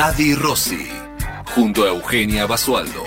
Adi Rossi, junto a Eugenia Basualdo.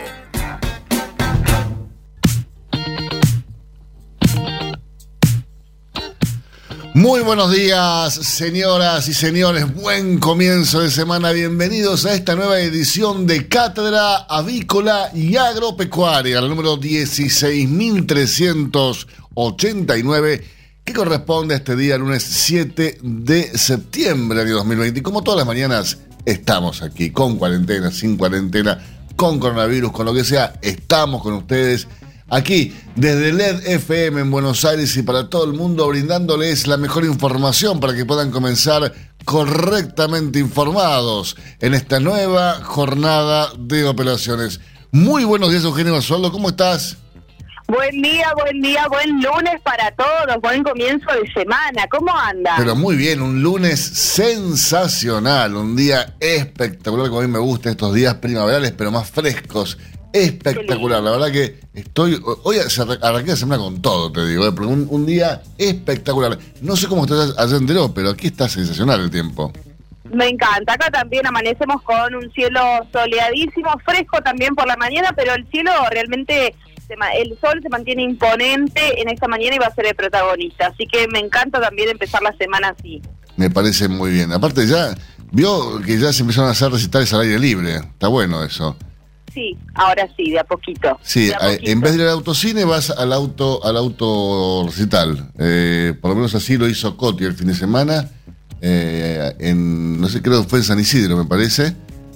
Muy buenos días, señoras y señores. Buen comienzo de semana. Bienvenidos a esta nueva edición de Cátedra Avícola y Agropecuaria, la número 16.389, que corresponde a este día, lunes 7 de septiembre del año 2020. Y como todas las mañanas, estamos aquí, con cuarentena, sin cuarentena, con coronavirus, con lo que sea, estamos con ustedes aquí desde LED FM en Buenos Aires y para todo el mundo brindándoles la mejor información para que puedan comenzar correctamente informados en esta nueva jornada de operaciones. Muy buenos días, Eugenio Basualdo, ¿cómo estás? Buen día, buen día, buen lunes para todos, buen comienzo de semana. ¿Cómo anda? Pero muy bien, un lunes sensacional, un día espectacular, como a mí me gusta estos días primaverales, pero más frescos. Espectacular, la verdad que estoy. Hoy arranqué la semana con todo, te digo, eh, un, un, día espectacular. No sé cómo estás allá en pero aquí está sensacional el tiempo. Me encanta, acá también amanecemos con un cielo soleadísimo, fresco también por la mañana, pero el cielo realmente el sol se mantiene imponente en esta mañana y va a ser el protagonista. Así que me encanta también empezar la semana así. Me parece muy bien. Aparte ya, vio que ya se empezaron a hacer recitales al aire libre. Está bueno eso. Sí, ahora sí, de a poquito. Sí, en vez de ir al autocine vas al auto al auto recital. Eh, por lo menos así lo hizo Coti el fin de semana. Eh, en, no sé, creo que fue en San Isidro, me parece.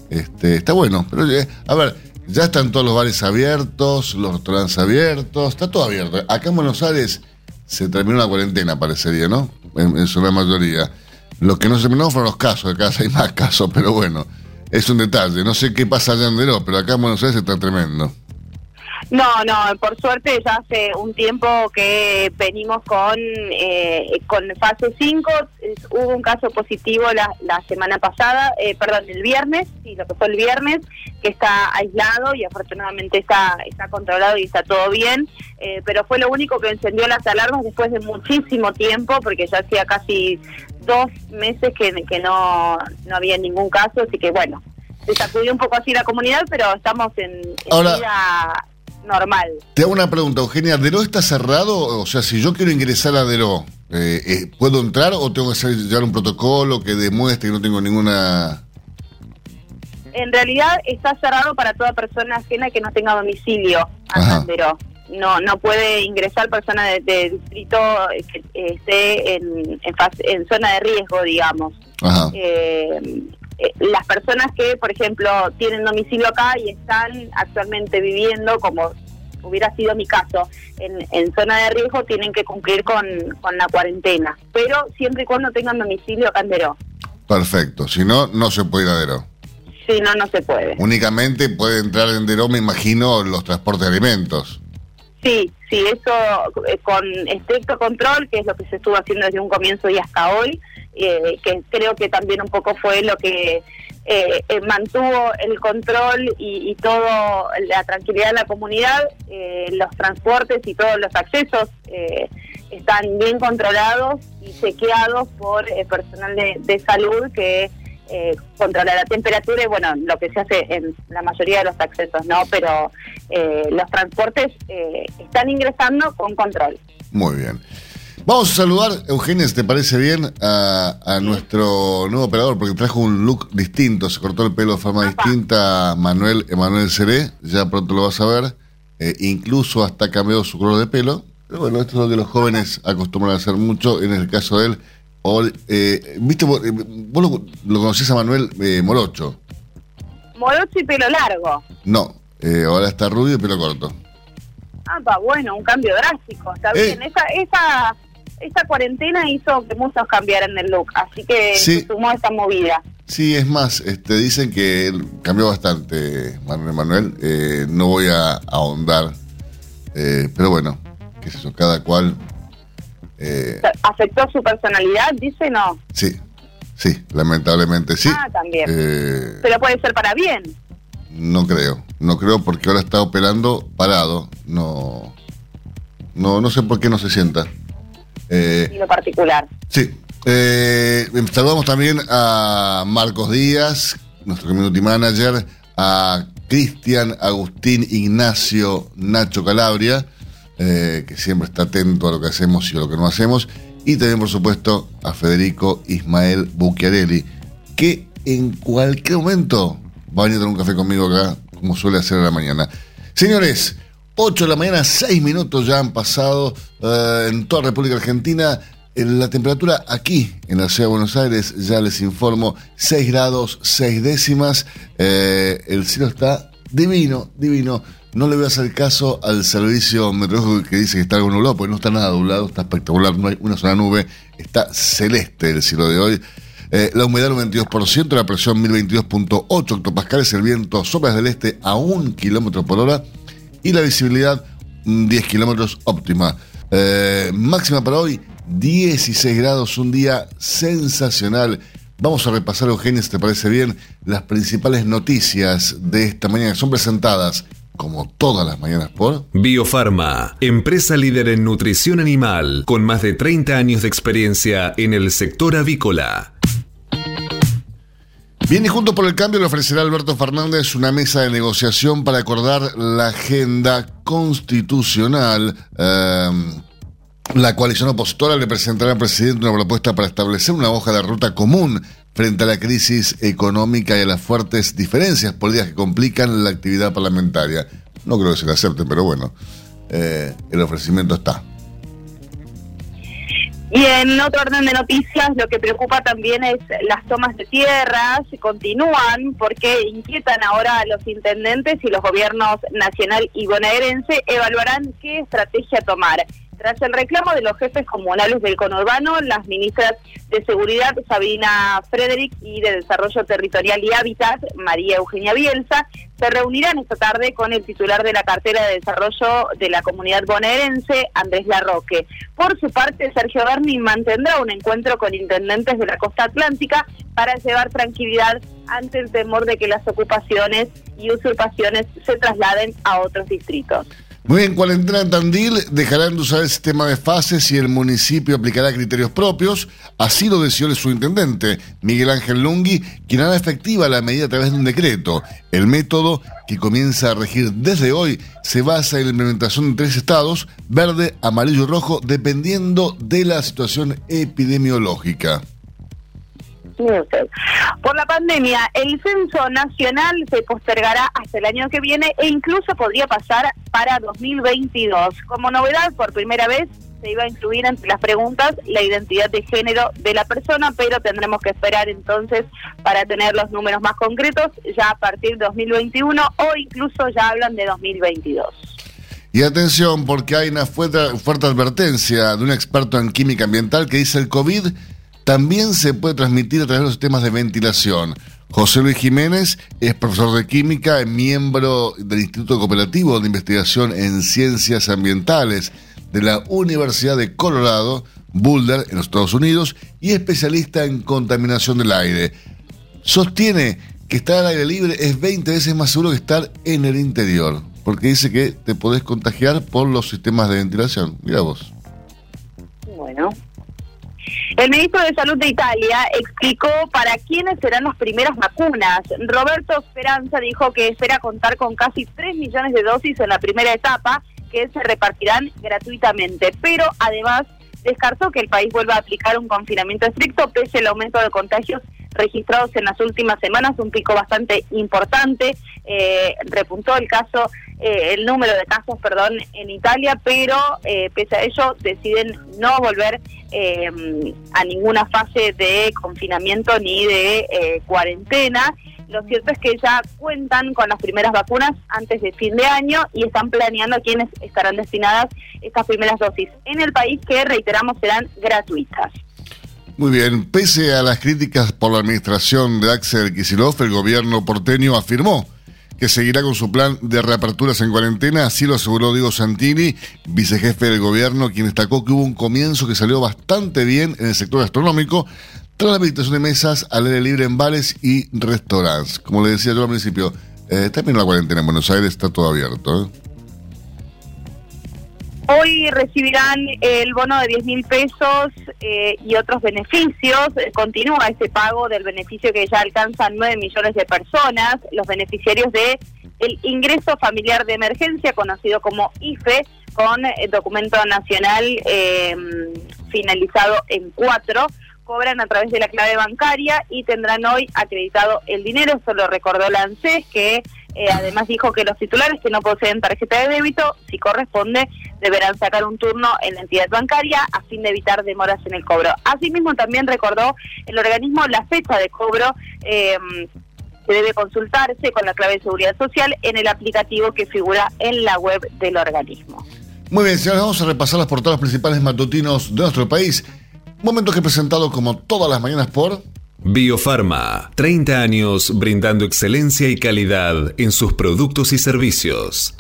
Este, está bueno. Pero, eh, a ver, ya están todos los bares abiertos, los restaurantes abiertos, está todo abierto. Acá en Buenos Aires se terminó la cuarentena, parecería, ¿no? En, su gran mayoría. Lo que no se terminó fueron los casos, acá hay más casos, pero bueno, es un detalle. No sé qué pasa allá en Deró, pero acá en Buenos Aires está tremendo. No, no, por suerte ya hace un tiempo que venimos con, eh, con fase 5. Hubo un caso positivo la, la semana pasada, eh, perdón, el viernes, sí, lo que fue el viernes, que está aislado y afortunadamente está, está controlado y está todo bien, eh, pero fue lo único que encendió las alarmas después de muchísimo tiempo, porque ya hacía casi dos meses que, que no, no había ningún caso, así que bueno, se sacudió un poco así la comunidad, pero estamos en, en vida normal. Te hago una pregunta, Eugenia. ¿Deró está cerrado? O sea, si yo quiero ingresar a Deró, eh, eh, ¿puedo entrar o tengo que hacer, llevar un protocolo que demuestre que no tengo ninguna...? En realidad está cerrado para toda persona ajena que no tenga domicilio a Deró. No, no puede ingresar persona de, distrito que esté en, en, zona de riesgo, digamos. Eh, las personas que, por ejemplo, tienen domicilio acá y están actualmente viviendo, como hubiera sido mi caso, en, zona de riesgo, tienen que cumplir con, la cuarentena, pero siempre y cuando tengan domicilio acá en Deró. Perfecto, si no, no se puede ir a Deró. Si no, no se puede. Únicamente puede entrar en Deró, me imagino, los transportes de alimentos. Sí, sí, eso eh, con estricto control, que es lo que se estuvo haciendo desde un comienzo y hasta hoy, eh, que creo que también un poco fue lo que eh, mantuvo el control y, y todo la tranquilidad de la comunidad, los transportes y todos los accesos están bien controlados y chequeados por el personal de, de salud que eh, controlar la temperatura y bueno, lo que se hace en la mayoría de los accesos, ¿no? Pero eh, los transportes eh, están ingresando con control. Muy bien. Vamos a saludar, Eugenia, si te parece bien, a, nuestro nuevo operador, porque trajo un look distinto, se cortó el pelo de forma distinta, Manuel Emanuel Seré, ya pronto lo vas a ver, eh, incluso hasta cambió su color de pelo, pero bueno, esto es lo que los jóvenes acostumbran a hacer mucho, en el caso de él, eh, ¿Viste? Vos, eh, lo, lo, conocés a Manuel eh, Morocho. Morocho y pelo largo. No, eh, ahora está rubio y pelo corto. Ah, va, bueno, un cambio drástico, está bien. Esa, esa, esa cuarentena hizo que muchos cambiaran el look, así que se sumó esa movida. Sí, es más, este, dicen que cambió bastante Manuel Manuel. Eh, no voy a, ahondar, eh, pero bueno, qué sé yo, cada cual. Eh, ¿Afectó su personalidad? Dice no. Sí, sí, lamentablemente sí. Ah, también. pero puede ser para bien. No creo, no creo porque ahora está operando parado. No, no, no sé por qué no se sienta. en lo particular. Sí, eh, saludamos también a Marcos Díaz, nuestro community manager, a Cristian Agustín Ignacio Nacho Calabria, eh, que siempre está atento a lo que hacemos y a lo que no hacemos, y también, por supuesto, a Federico Ismael Bucchiarelli, que en cualquier momento va a venir a tener un café conmigo acá, como suele hacer a la mañana. Señores, 8 de la mañana, 6 minutos ya han pasado eh, en toda República Argentina. La temperatura aquí en la ciudad de Buenos Aires, ya les informo, 6 grados 6 décimas. Eh, el cielo está divino, divino. No le voy a hacer caso al servicio meteorológico que dice que está algo nublado, porque no está nada nublado, está espectacular, no hay una sola nube, está celeste el cielo de hoy. Eh, la humedad un 22%, la presión 1022.8 hectopascales, el viento sopla del este a un kilómetro por hora y la visibilidad 10 kilómetros óptima. Eh, máxima para hoy 16 grados, un día sensacional. Vamos a repasar, Eugenia, si te parece bien, las principales noticias de esta mañana que son presentadas como todas las mañanas por Biofarma, empresa líder en nutrición animal, con más de 30 años de experiencia en el sector avícola. Bien, y junto por el cambio le ofrecerá Alberto Fernández una mesa de negociación para acordar la agenda constitucional. Eh, la coalición opositora le presentará al presidente una propuesta para establecer una hoja de ruta común frente a la crisis económica y a las fuertes diferencias políticas que complican la actividad parlamentaria. No creo que se le acepte, pero bueno, eh, el ofrecimiento está. Y en otro orden de noticias, lo que preocupa también es las tomas de tierras, continúan porque inquietan ahora a los intendentes y los gobiernos nacional y bonaerense evaluarán qué estrategia tomar. Tras el reclamo de los jefes comunales del conurbano, las ministras de Seguridad, Sabina Frederick, y de Desarrollo Territorial y Hábitat, María Eugenia Bielsa, se reunirán esta tarde con el titular de la cartera de desarrollo de la comunidad bonaerense, Andrés Larroque. Por su parte, Sergio Berni mantendrá un encuentro con intendentes de la costa atlántica para llevar tranquilidad ante el temor de que las ocupaciones y usurpaciones se trasladen a otros distritos. Muy bien, cuarentena en Tandil dejarán de usar el sistema de fases y el municipio aplicará criterios propios. Así lo decidió el subintendente Miguel Ángel Lungui, quien hará efectiva la medida a través de un decreto. El método, que comienza a regir desde hoy, se basa en la implementación de tres estados, verde, amarillo y rojo, dependiendo de la situación epidemiológica. Por la pandemia, el censo nacional se postergará hasta el año que viene e incluso podría pasar para 2022. Como novedad, por primera vez se iba a incluir entre las preguntas la identidad de género de la persona, pero tendremos que esperar entonces para tener los números más concretos ya a partir de 2021 o incluso ya hablan de 2022. Y atención, porque hay una fuerte, fuerte advertencia de un experto en química ambiental que dice el COVID también se puede transmitir a través de los sistemas de ventilación. José Luis Jiménez es profesor de química, miembro del Instituto Cooperativo de Investigación en Ciencias Ambientales de la Universidad de Colorado, Boulder, en los Estados Unidos, y especialista en contaminación del aire. Sostiene que estar al aire libre es 20 veces más seguro que estar en el interior, porque dice que te podés contagiar por los sistemas de ventilación. Mira vos. Bueno, el ministro de Salud de Italia explicó para quiénes serán las primeras vacunas. Roberto Speranza dijo que espera contar con casi 3 millones de dosis en la primera etapa que se repartirán gratuitamente, pero además descartó que el país vuelva a aplicar un confinamiento estricto pese al aumento de contagios registrados en las últimas semanas, un pico bastante importante. Eh, repuntó el caso eh, el número de casos, perdón, en Italia, pero eh, pese a ello deciden no volver eh, a ninguna fase de confinamiento ni de cuarentena. Lo cierto es que ya cuentan con las primeras vacunas antes de fin de año y están planeando a quienes estarán destinadas estas primeras dosis en el país que, reiteramos, serán gratuitas. Muy bien, pese a las críticas por la administración de Axel Kicillof, el gobierno porteño afirmó que seguirá con su plan de reaperturas en cuarentena, así lo aseguró Diego Santini, vicejefe del gobierno, quien destacó que hubo un comienzo que salió bastante bien en el sector gastronómico, tras la habilitación de mesas al aire libre en bares y restaurantes. Como le decía yo al principio, eh, también la cuarentena en Buenos Aires está todo abierto. ¿eh? Hoy recibirán el bono de 10 mil pesos eh, y otros beneficios. Continúa ese pago del beneficio que ya alcanza 9 millones de personas. Los beneficiarios de el ingreso familiar de emergencia, conocido como IFE, con el documento nacional eh, finalizado en cuatro, cobran a través de la clave bancaria y tendrán hoy acreditado el dinero. Eso lo recordó la que eh, además dijo que los titulares que no poseen tarjeta de débito, si corresponde, deberán sacar un turno en la entidad bancaria a fin de evitar demoras en el cobro. Asimismo, también recordó el organismo la fecha de cobro. Eh, que debe consultarse con la clave de seguridad social en el aplicativo que figura en la web del organismo. Muy bien, señores, vamos a repasar las portadas principales matutinos de nuestro país. Momento que he presentado como todas las mañanas por Biofarma, 30 años brindando excelencia y calidad en sus productos y servicios.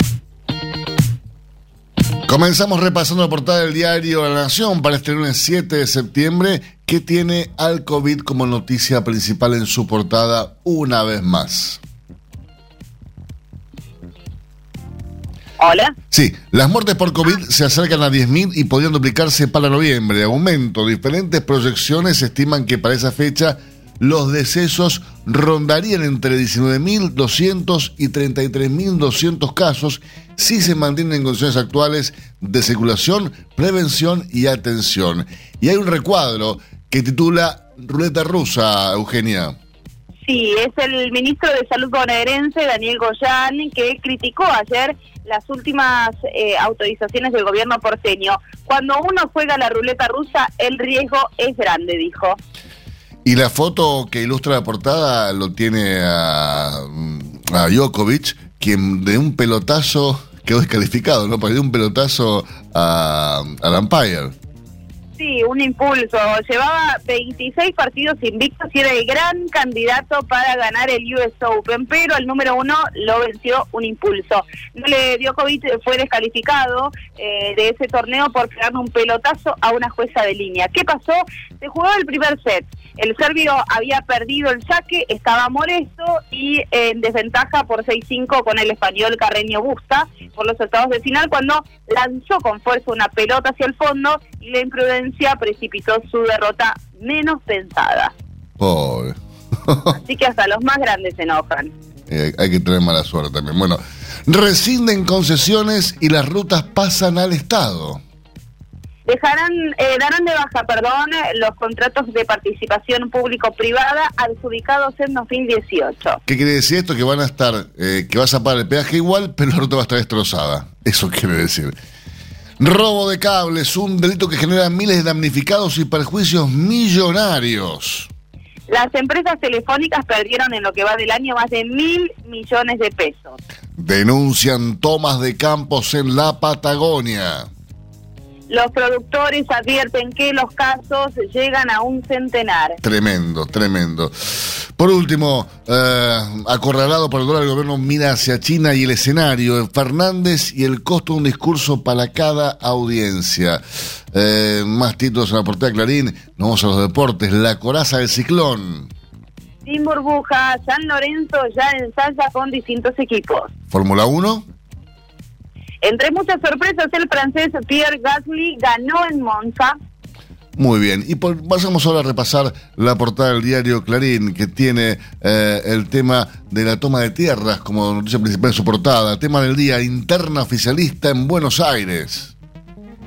Comenzamos repasando la portada del diario La Nación para este lunes 7 de septiembre, que tiene al COVID como noticia principal en su portada una vez más. Hola. Sí, las muertes por COVID se acercan a 10.000 y podrían duplicarse para noviembre. Aumento. Diferentes proyecciones estiman que para esa fecha los decesos rondarían entre 19.200 y 33.200 casos si se mantienen en condiciones actuales de circulación, prevención y atención. Y hay un recuadro que titula Ruleta Rusa, Eugenia. Sí, es el ministro de Salud bonaerense, Daniel Goyán, que criticó ayer las últimas eh, autorizaciones del gobierno porteño. Cuando uno juega la ruleta rusa, el riesgo es grande, dijo. Y la foto que ilustra la portada lo tiene a, a Djokovic, quien de un pelotazo quedó descalificado, ¿no? Porque dio un pelotazo a, al umpire. Sí, un impulso. Llevaba 26 partidos invictos y era el gran candidato para ganar el US Open, pero el número uno lo venció un impulso. Le Djokovic fue descalificado eh, de ese torneo por pegarle un pelotazo a una jueza de línea. ¿Qué pasó? Se jugó el primer set. El serbio había perdido el saque, estaba molesto y en desventaja por 6-5 con el español Carreño Busta por los estados de final cuando lanzó con fuerza una pelota hacia el fondo y la imprudencia precipitó su derrota menos pensada. Pobre. Así que hasta los más grandes se enojan. Eh, hay que tener mala suerte también. Bueno, rescinden concesiones y las rutas pasan al Estado. Dejarán, eh, darán de baja, perdón, los contratos de participación público-privada adjudicados en 2018. ¿Qué quiere decir esto? Que van a estar, eh, que vas a pagar el peaje igual, pero la ruta va a estar destrozada. Eso quiere decir. Robo de cables, un delito que genera miles de damnificados y perjuicios millonarios. Las empresas telefónicas perdieron en lo que va del año más de mil millones de pesos. Denuncian tomas de campos en la Patagonia. Los productores advierten que los casos llegan a un centenar. Tremendo, tremendo. Por último, eh, acorralado por el dólar, el gobierno mira hacia China y el escenario, Fernández y el costo de un discurso para cada audiencia. Eh, más títulos en la portada de Clarín, nos vamos a los deportes, la coraza del ciclón. Sin burbuja, San Lorenzo ya ensaya con distintos equipos. Fórmula 1. Entre muchas sorpresas, el francés Pierre Gasly ganó en Monza. Muy bien, y por, pasamos ahora a repasar la portada del diario Clarín, que tiene eh, el tema de la toma de tierras como noticia principal en su portada. Tema del día, interna oficialista en Buenos Aires.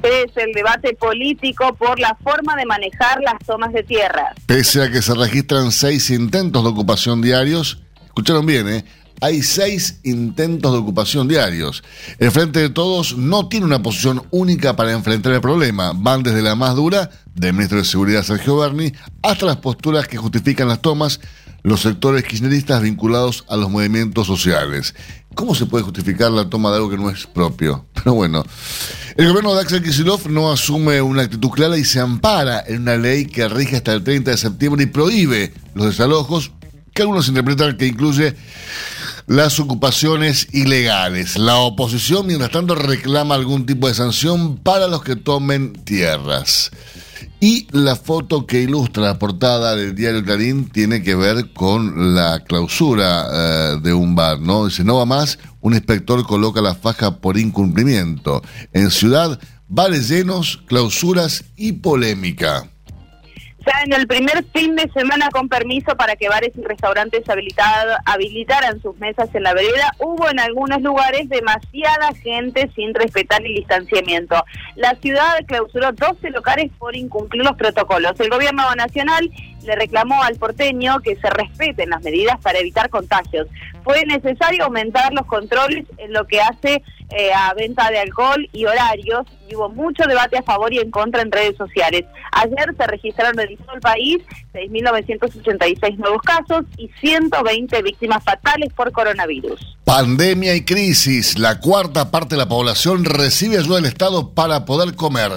Es el debate político por la forma de manejar las tomas de tierras. Pese a que se registran seis intentos de ocupación diarios, escucharon bien, ¿eh? Hay seis intentos de ocupación diarios. El Frente de Todos no tiene una posición única para enfrentar el problema. Van desde la más dura, del ministro de Seguridad Sergio Berni, hasta las posturas que justifican las tomas, los sectores kirchneristas vinculados a los movimientos sociales. ¿Cómo se puede justificar la toma de algo que no es propio? Pero bueno, el gobierno de Axel Kicillof no asume una actitud clara y se ampara en una ley que rige hasta el 30 de septiembre y prohíbe los desalojos, que algunos interpretan que incluye las ocupaciones ilegales. La oposición, mientras tanto, reclama algún tipo de sanción para los que tomen tierras. Y la foto que ilustra la portada del diario Clarín tiene que ver con la clausura eh, de un bar, ¿no? Dice, no va más, un inspector coloca la faja por incumplimiento. En ciudad, bares llenos, clausuras y polémica en el primer fin de semana con permiso para que bares y restaurantes habilitaran sus mesas en la vereda, hubo en algunos lugares demasiada gente sin respetar el distanciamiento. La ciudad clausuró 12 locales por incumplir los protocolos. El gobierno nacional le reclamó al porteño que se respeten las medidas para evitar contagios. Fue necesario aumentar los controles en lo que hace eh, a venta de alcohol y horarios y hubo mucho debate a favor y en contra en redes sociales. Ayer se registraron en todo el país 6.986 nuevos casos y 120 víctimas fatales por coronavirus. Pandemia y crisis. La cuarta parte de la población recibe ayuda del Estado para poder comer.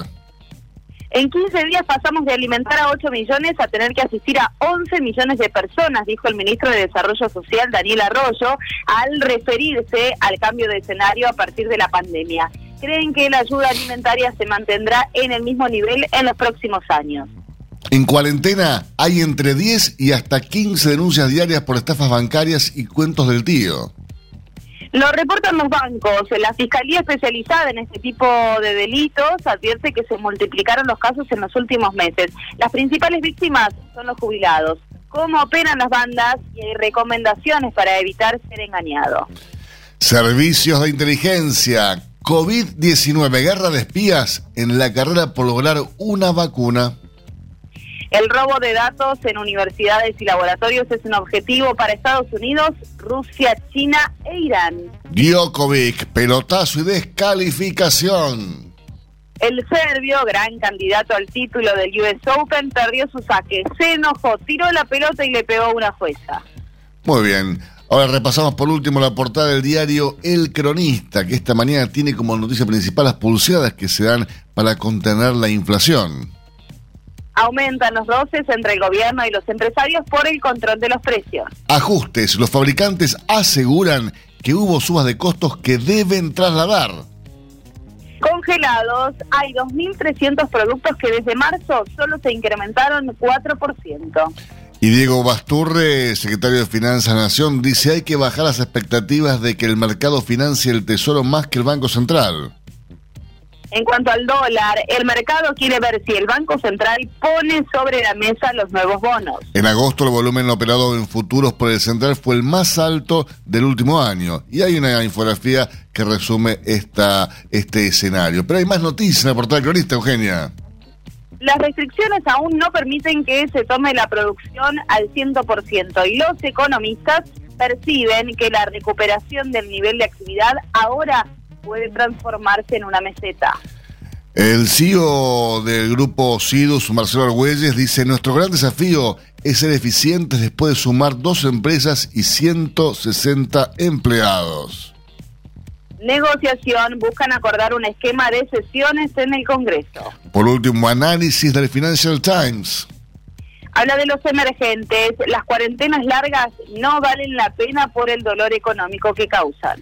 En 15 días pasamos de alimentar a 8 millones a tener que asistir a 11 millones de personas, dijo el ministro de Desarrollo Social, Daniel Arroyo, al referirse al cambio de escenario a partir de la pandemia. Creen que la ayuda alimentaria se mantendrá en el mismo nivel en los próximos años. En cuarentena hay entre 10 y hasta 15 denuncias diarias por estafas bancarias y cuentos del tío. Lo reportan los bancos. La Fiscalía especializada en este tipo de delitos advierte que se multiplicaron los casos en los últimos meses. Las principales víctimas son los jubilados. ¿Cómo operan las bandas? Y hay recomendaciones para evitar ser engañado. Servicios de inteligencia. COVID-19, guerra de espías en la carrera por lograr una vacuna. El robo de datos en universidades y laboratorios es un objetivo para Estados Unidos, Rusia, China e Irán. Djokovic, pelotazo y descalificación. El serbio, gran candidato al título del US Open, perdió su saque, se enojó, tiró la pelota y le pegó una jueza. Muy bien. Ahora repasamos por último la portada del diario El Cronista, que esta mañana tiene como noticia principal las pulseadas que se dan para contener la inflación aumentan los roces entre el gobierno y los empresarios por el control de los precios. Ajustes. Los fabricantes aseguran que hubo subas de costos que deben trasladar. Congelados, hay 2.300 productos que desde marzo solo se incrementaron 4%. Y Diego Basturre, secretario de Finanzas Nación, dice hay que bajar las expectativas de que el mercado financie el tesoro más que el Banco Central. En cuanto al dólar, el mercado quiere ver si el Banco Central pone sobre la mesa los nuevos bonos. En agosto el volumen operado en futuros por el Central fue el más alto del último año. Y hay una infografía que resume esta, este escenario. Pero hay más noticias en la portada cronista, Eugenia. Las restricciones aún no permiten que se tome la producción al 100% y los economistas perciben que la recuperación del nivel de actividad ahora puede transformarse en una meseta. El CEO del grupo SIDUS, Marcelo Argüelles, dice, nuestro gran desafío es ser eficientes después de sumar dos empresas y 160 empleados. Negociación, buscan acordar un esquema de sesiones en el Congreso. Por último, análisis del Financial Times. Habla de los emergentes. Las cuarentenas largas no valen la pena por el dolor económico que causan.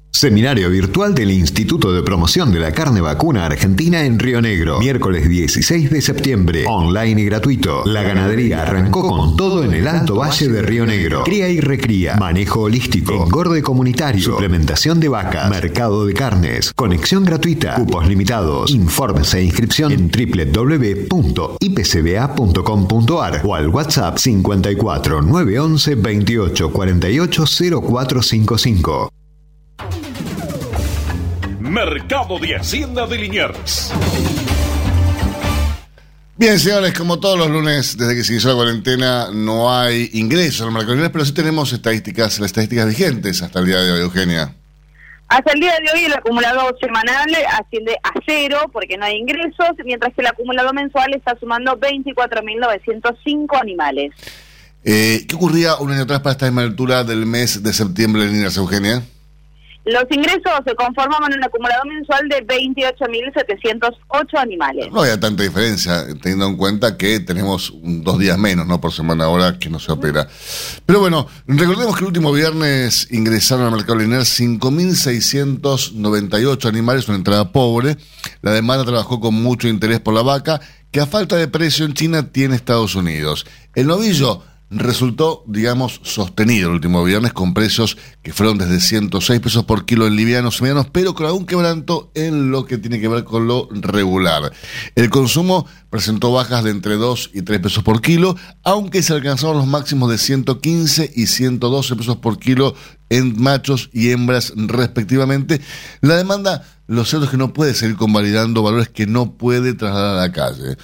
Seminario virtual del Instituto de Promoción de la Carne Vacuna Argentina en Río Negro. Miércoles 16 de septiembre. Online y gratuito. La ganadería arrancó con todo en el Alto Valle de Río Negro. Cría y recría. Manejo holístico. Engorde comunitario. Suplementación de vacas. Mercado de carnes. Conexión gratuita. Cupos limitados. Informes e inscripción en www.ipcba.com.ar o al WhatsApp 54 911 28 48 0455. Mercado de Hacienda de Liniers. Bien, señores, como todos los lunes, desde que se inició la cuarentena, no hay ingresos al mercado de Liniers, pero sí tenemos estadísticas, las estadísticas vigentes hasta el día de hoy, Eugenia. Hasta el día de hoy el acumulado semanal asciende a cero porque no hay ingresos, mientras que el acumulado mensual está sumando 24.905 animales. Eh, ¿Qué ocurría un año atrás para esta misma altura del mes de septiembre en Liniers, Eugenia? Los ingresos se conforman en un acumulado mensual de 28.708 animales. No había tanta diferencia, teniendo en cuenta que tenemos dos días menos ¿no? por semana ahora que no se opera. Pero bueno, recordemos que el último viernes ingresaron al mercado lineal 5.698 animales, una entrada pobre. La demanda trabajó con mucho interés por la vaca, que a falta de precio en China tiene Estados Unidos. El novillo resultó, digamos, sostenido el último viernes con precios que fueron desde 106 pesos por kilo en livianos y medianos, pero con algún quebranto en lo que tiene que ver con lo regular. El consumo presentó bajas de entre 2 y 3 pesos por kilo, aunque se alcanzaron los máximos de 115 y 112 pesos por kilo en machos y hembras respectivamente. La demanda, lo cierto es que no puede seguir convalidando valores que no puede trasladar a la calle.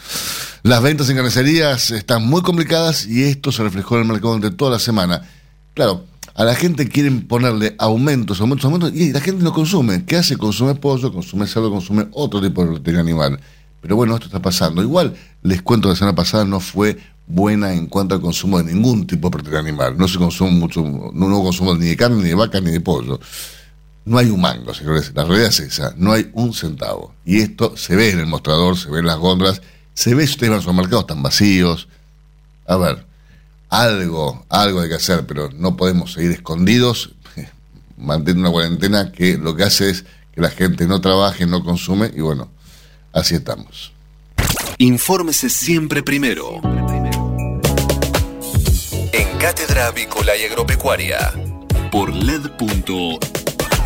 Las ventas en carnicerías están muy complicadas y esto se reflejó en el mercado durante toda la semana. Claro, a la gente quieren ponerle aumentos, aumentos, aumentos, y la gente no consume. ¿Qué hace? Consume pollo, consume cerdo, consume otro tipo de proteína animal. Pero bueno, esto está pasando. Igual, les cuento que la semana pasada no fue buena en cuanto al consumo de ningún tipo de proteína animal. No se consume mucho, no hubo consumo ni de carne, ni de vaca, ni de pollo. No hay un mango, señores. La realidad es esa. No hay un centavo. Y esto se ve en el mostrador, se ve en las góndolas se ve si ustedes van a supermercados están vacíos. A ver, algo, algo hay que hacer, pero no podemos seguir escondidos, mantener una cuarentena que lo que hace es que la gente no trabaje, no consume, y bueno, así estamos. Infórmese siempre primero. En Cátedra Avícola y Agropecuaria. Por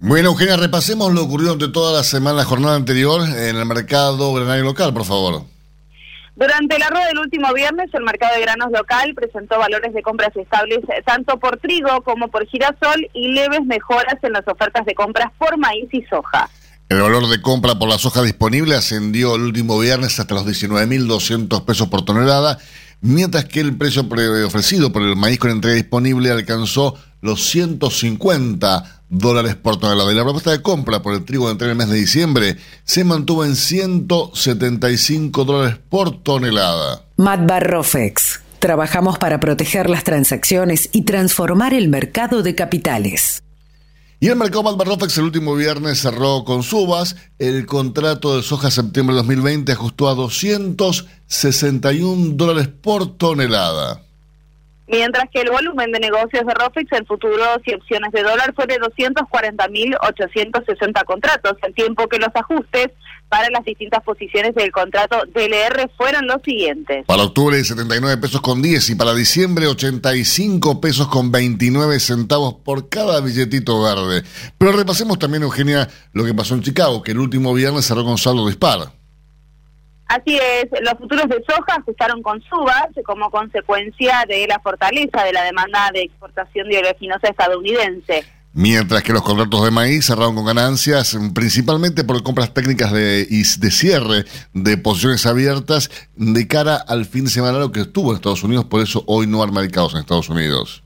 Bueno, Eugenia, repasemos lo ocurrido durante toda la semana, la jornada anterior, en el mercado granario local, por favor. Durante la rueda del último viernes, el mercado de granos local presentó valores de compras estables eh, tanto por trigo como por girasol y leves mejoras en las ofertas de compras por maíz y soja. El valor de compra por la soja disponible ascendió el último viernes hasta los 19.200 pesos por tonelada, mientras que el precio ofrecido por el maíz con entrega disponible alcanzó los 150 dólares por tonelada. Y la propuesta de compra por el trigo de entrega el mes de diciembre se mantuvo en 175 dólares por tonelada. Matbar Rofex. Trabajamos para proteger las transacciones y transformar el mercado de capitales. Y el mercado Matbar Rofex el último viernes cerró con subas. El contrato de soja septiembre de 2020 ajustó a 261 dólares por tonelada. Mientras que el volumen de negocios de ROFEX en futuros y opciones de dólar fue de 240.860 contratos, al tiempo que los ajustes para las distintas posiciones del contrato DLR fueron los siguientes. Para octubre 79 pesos con 10 y para diciembre 85 pesos con 29 centavos por cada billetito verde. Pero repasemos también, Eugenia, lo que pasó en Chicago, que el último viernes cerró con saldo dispar. Así es, los futuros de soja ajustaron con subas como consecuencia de la fortaleza de la demanda de exportación de oleaginosa estadounidense. Mientras que los contratos de maíz cerraron con ganancias, principalmente por compras técnicas de, de cierre de posiciones abiertas de cara al fin de semana lo que estuvo en Estados Unidos, por eso hoy no hay mercados en Estados Unidos.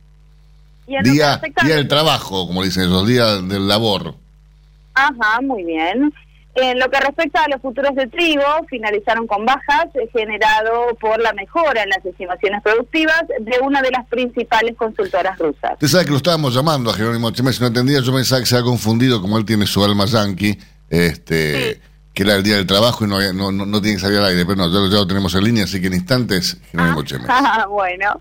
Día, día del trabajo, como dicen ellos, día del labor. Ajá, muy bien. En lo que respecta a los futuros de trigo, finalizaron con bajas eh, generado por la mejora en las estimaciones productivas de una de las principales consultoras rusas. Usted sabe que lo estábamos llamando a Jerónimo Chemés, si no entendía, yo pensaba que se ha confundido, como él tiene su alma yankee, este, que era el día del trabajo y no, no, no, tiene que salir al aire, pero no, ya, ya, lo tenemos en línea, así que en instantes, Jerónimo ah, Chemés. bueno.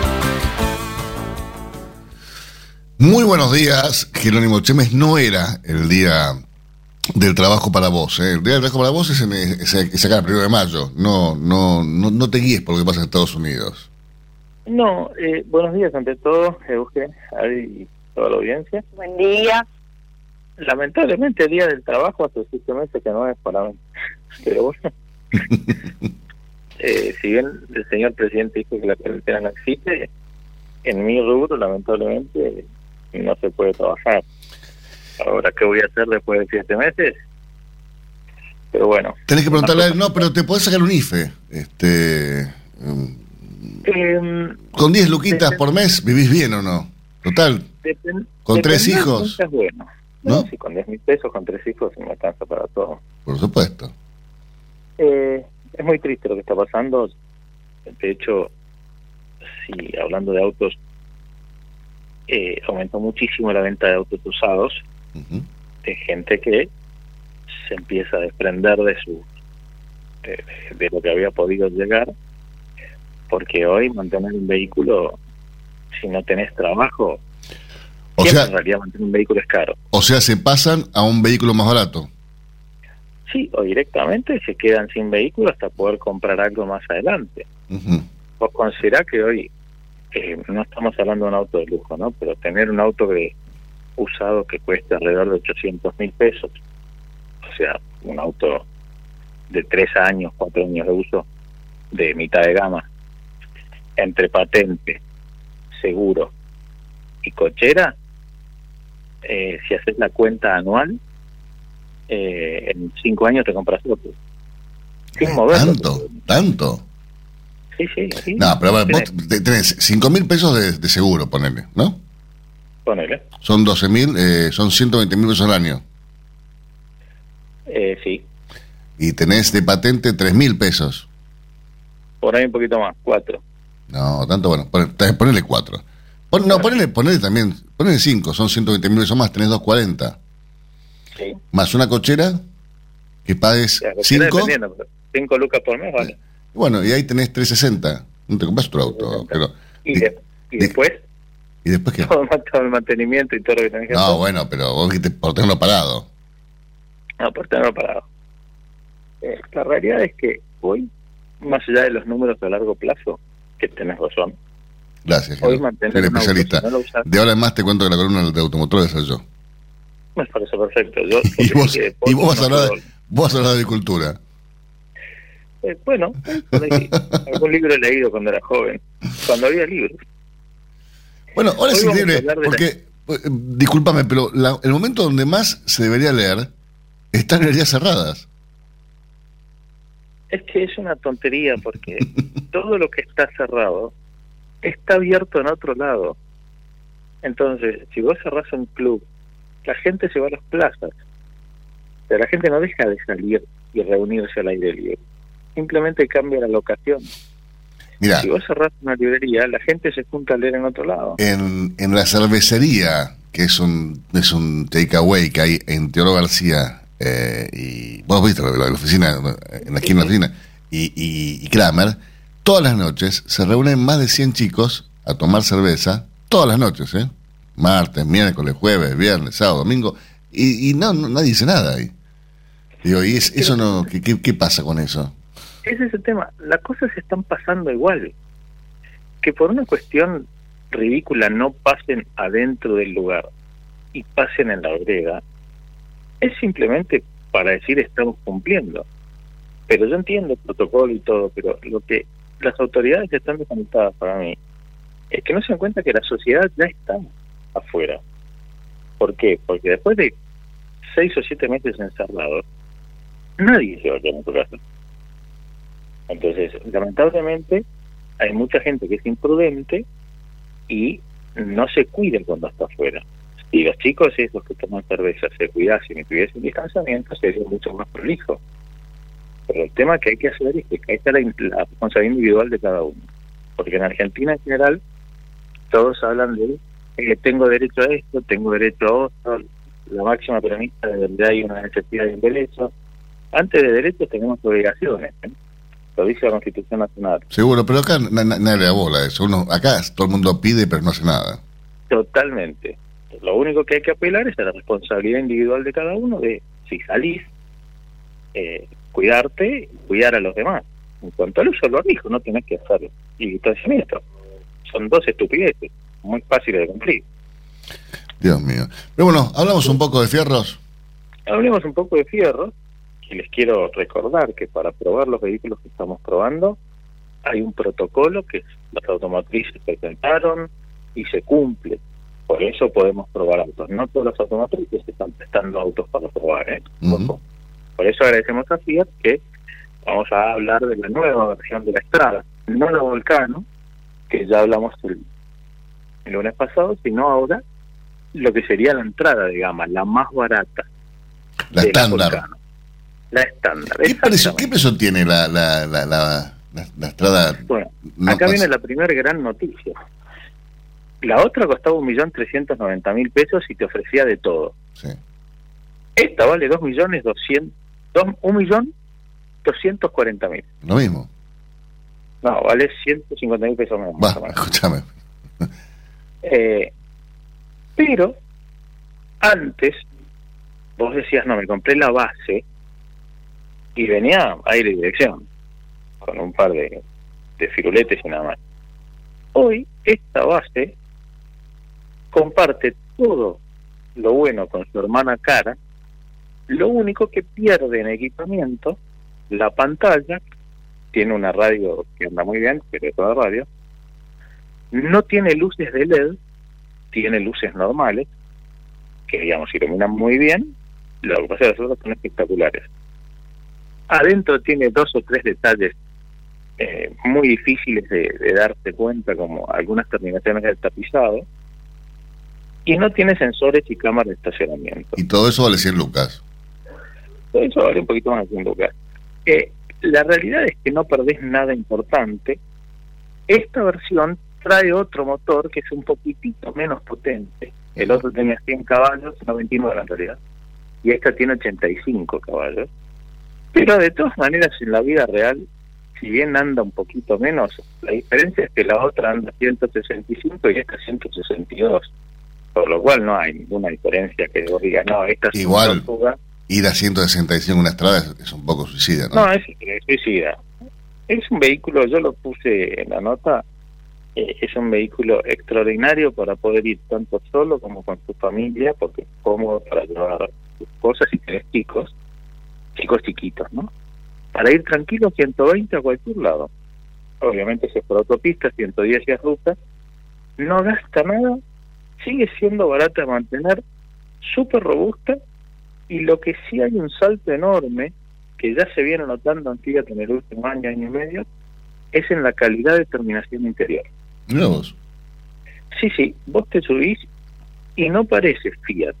Muy buenos días, Jerónimo Chemes. No era el día del trabajo para vos. ¿eh? El día del trabajo para vos es, en, es, acá el primero de mayo. No, no, no, no te guíes por lo que pasa en Estados Unidos. No, eh, buenos días ante todo, Euge, y toda la audiencia. Buen día. Lamentablemente el día del trabajo hace siete meses que no es para mí. Pero bueno. eh, si bien el señor presidente dijo que la carretera no existe, en mi rubro lamentablemente no se puede trabajar. Ahora, ¿qué voy a hacer después de siete meses? Pero bueno. Tenés que preguntarle a él, no, pero te puedes sacar un IFE. Este, eh, con 10 luquitas por mes, ¿vivís bien o no? Total. con tres hijos. Es bueno. ¿No? Si con 10 mil pesos, con tres hijos, me alcanza para todo. Por supuesto. Eh, es muy triste lo que está pasando. De hecho, si hablando de autos, eh, aumentó muchísimo la venta de autos usados de gente que se empieza a desprender de su de, lo que había podido llegar porque hoy mantener un vehículo si no tenés trabajo o sea, en realidad mantener un vehículo es caro. O sea se pasan a un vehículo más barato. Sí o directamente se quedan sin vehículo hasta poder comprar algo más adelante. Vos considerás que hoy no estamos hablando de un auto de lujo, ¿no? Pero tener un auto que usado que cueste alrededor de 800 mil pesos, o sea, un auto de tres años, cuatro años de uso, de mitad de gama, entre patente, seguro y cochera, eh, si haces la cuenta anual, eh, en cinco años te compras otro. Sin Tanto, tanto. Sí, sí, No, pero vos tenés 5 mil pesos de, seguro, ponele, ¿no? Ponele. Son 12 mil, eh, son 120 mil pesos al año. Eh, sí. Y tenés de patente 3 mil pesos. Por ahí un poquito más, 4. No, tanto bueno, ponele 4. no, ponele, ponele también, ponele 5, son 120 mil pesos más, tenés 240. Sí. Más una cochera que pagues 5. 5 lucas por mes, vale. Bueno, y ahí tenés 360. No te compras otro auto. Pero, ¿Y, después? ¿Y después qué? Todo el mantenimiento y todo lo que tenés que No, bueno, pero vos dijiste por tenerlo parado. No, por tenerlo parado. Eh, la realidad es que hoy, más allá de los números a largo plazo, que tenés razón. Gracias, hoy mantener especialista. de ahora en más te cuento que la columna de automotores soy yo. Me parece perfecto. Yo, y vos, y vos, vas a hablar de, vos vas a hablar de agricultura. Eh, bueno, algún libro he leído cuando era joven, cuando había libros. Bueno, ahora es increíble, porque, eh, discúlpame, pero el momento donde más se debería leer está en librerías cerradas. Es que es una tontería, porque todo lo que está cerrado está abierto en otro lado. Entonces, si vos cerrás un club, la gente se va a las plazas. Pero la gente no deja de salir y reunirse al aire libre. Simplemente cambia la locación. Mira, Si vos cerrás una librería, la gente se junta a leer en otro lado. en, en la cervecería, que es un, es un takeaway que hay en Teodoro García, eh, y vos viste la, la oficina, en la esquina de la oficina, y, y, y Kramer, todas las noches se reúnen más de 100 chicos a tomar cerveza, todas las noches, ¿eh? Martes, miércoles, jueves, viernes, sábado, domingo, y, y no, no- nadie dice nada ahí. Digo, ¿y es- eso no, qué, qué, qué pasa con eso? Ese es el tema. Las cosas se están pasando igual. Que por una cuestión ridícula no pasen adentro del lugar y pasen en la vereda, es simplemente para decir estamos cumpliendo. Pero yo entiendo el protocolo y todo, pero lo que las autoridades están desconectadas para mí es que no se dan cuenta que la sociedad ya está afuera. ¿Por qué? Porque después de seis o siete meses encerrados, nadie se va a quedar en su casa. Entonces, lamentablemente, hay mucha gente que es imprudente y no se cuida cuando está afuera. Si los chicos esos que toman cerveza se cuidasen y tuviesen distanciamiento, sería mucho más prolijo. Pero el tema que hay que hacer es que está la, la responsabilidad individual de cada uno. Porque en Argentina en general, todos hablan de eh, tengo derecho a esto, tengo derecho a otro, la máxima premisa de donde hay una necesidad de derecho. Antes de derechos tenemos obligaciones. ¿eh? Lo dice la Constitución Nacional. Seguro, pero acá na- na- nadie le da bola a eso. Uno, acá todo el mundo pide, pero no hace nada. Totalmente. Lo único que hay que apelar es a la responsabilidad individual de cada uno de si salís, eh, cuidarte, cuidar a los demás. En cuanto al uso del barbijo, no tenés que hacerlo. Y distanciamiento. Son dos estupideces, muy fáciles de cumplir. Dios mío. Pero bueno, hablamos un poco de fierros. Hablemos un poco de fierro, y les quiero recordar que para probar los vehículos que estamos probando, hay un protocolo que las automotrices presentaron y se cumple. Por eso podemos probar autos. No todas las automotrices están prestando autos para probar. ¿eh? Por eso agradecemos a Fiat que vamos a hablar de la nueva versión de la Estrada, no la Volcano, que ya hablamos el, el lunes pasado, sino ahora lo que sería la entrada de gama, la más barata. La estándar. Volcano. La estándar. ¿Qué precio, ¿Qué precio tiene la, la, la, la, la- la estrada? Bueno, No acá pasa. viene la primera gran noticia. La otra costaba un millón trescientos noventa mil pesos y te ofrecía de todo. Sí. Esta vale dos millones doscientos, dos- un millón doscientos cuarenta mil. Lo mismo. No, vale ciento cincuenta mil pesos menos. más Va, o menos. escúchame. Eh, pero antes vos decías, no, me compré la base y venía aire y dirección con un par de, de firuletes y nada más. Hoy esta base comparte todo lo bueno con su hermana cara, lo único que pierde en equipamiento, la pantalla, tiene una radio que anda muy bien, pero es toda radio, no tiene luces de LED, tiene luces normales, que digamos iluminan muy bien, lo que pasa es que las otras son espectaculares. Adentro tiene dos o tres detalles eh, muy difíciles de, de darse cuenta, como algunas terminaciones del tapizado, y no tiene sensores y cámaras de estacionamiento. Y todo eso vale 100 lucas. Todo eso vale un poquito más de 100 lucas. Eh, la realidad es que no perdés nada importante. Esta versión trae otro motor que es un poquitito menos potente. El otro tenía 100 caballos, 99 en realidad. Y esta tiene 85 caballos. Pero de todas maneras, en la vida real, si bien anda un poquito menos, la diferencia es que la otra anda 165 y esta 162. Por lo cual no hay ninguna diferencia que vos digas, no, esta es Igual. una. Ir a 165 en una estrada es, es un poco suicida, ¿no? No, es, es suicida. Es un vehículo, yo lo puse en la nota, eh, es un vehículo extraordinario para poder ir tanto solo como con su familia, porque es cómodo para llevar sus cosas y tenés chicos, chicos chiquitos, ¿no? Para ir tranquilo 120 a cualquier lado. Obviamente si es por autopista, 110 si es ruta, no gasta nada, sigue siendo barata de mantener, súper robusta, y lo que sí hay un salto enorme, que ya se viene notando en Fiat en el último año, año y medio, es en la calidad de terminación interior. Vos. Sí, sí, vos te subís y no parece Fiat.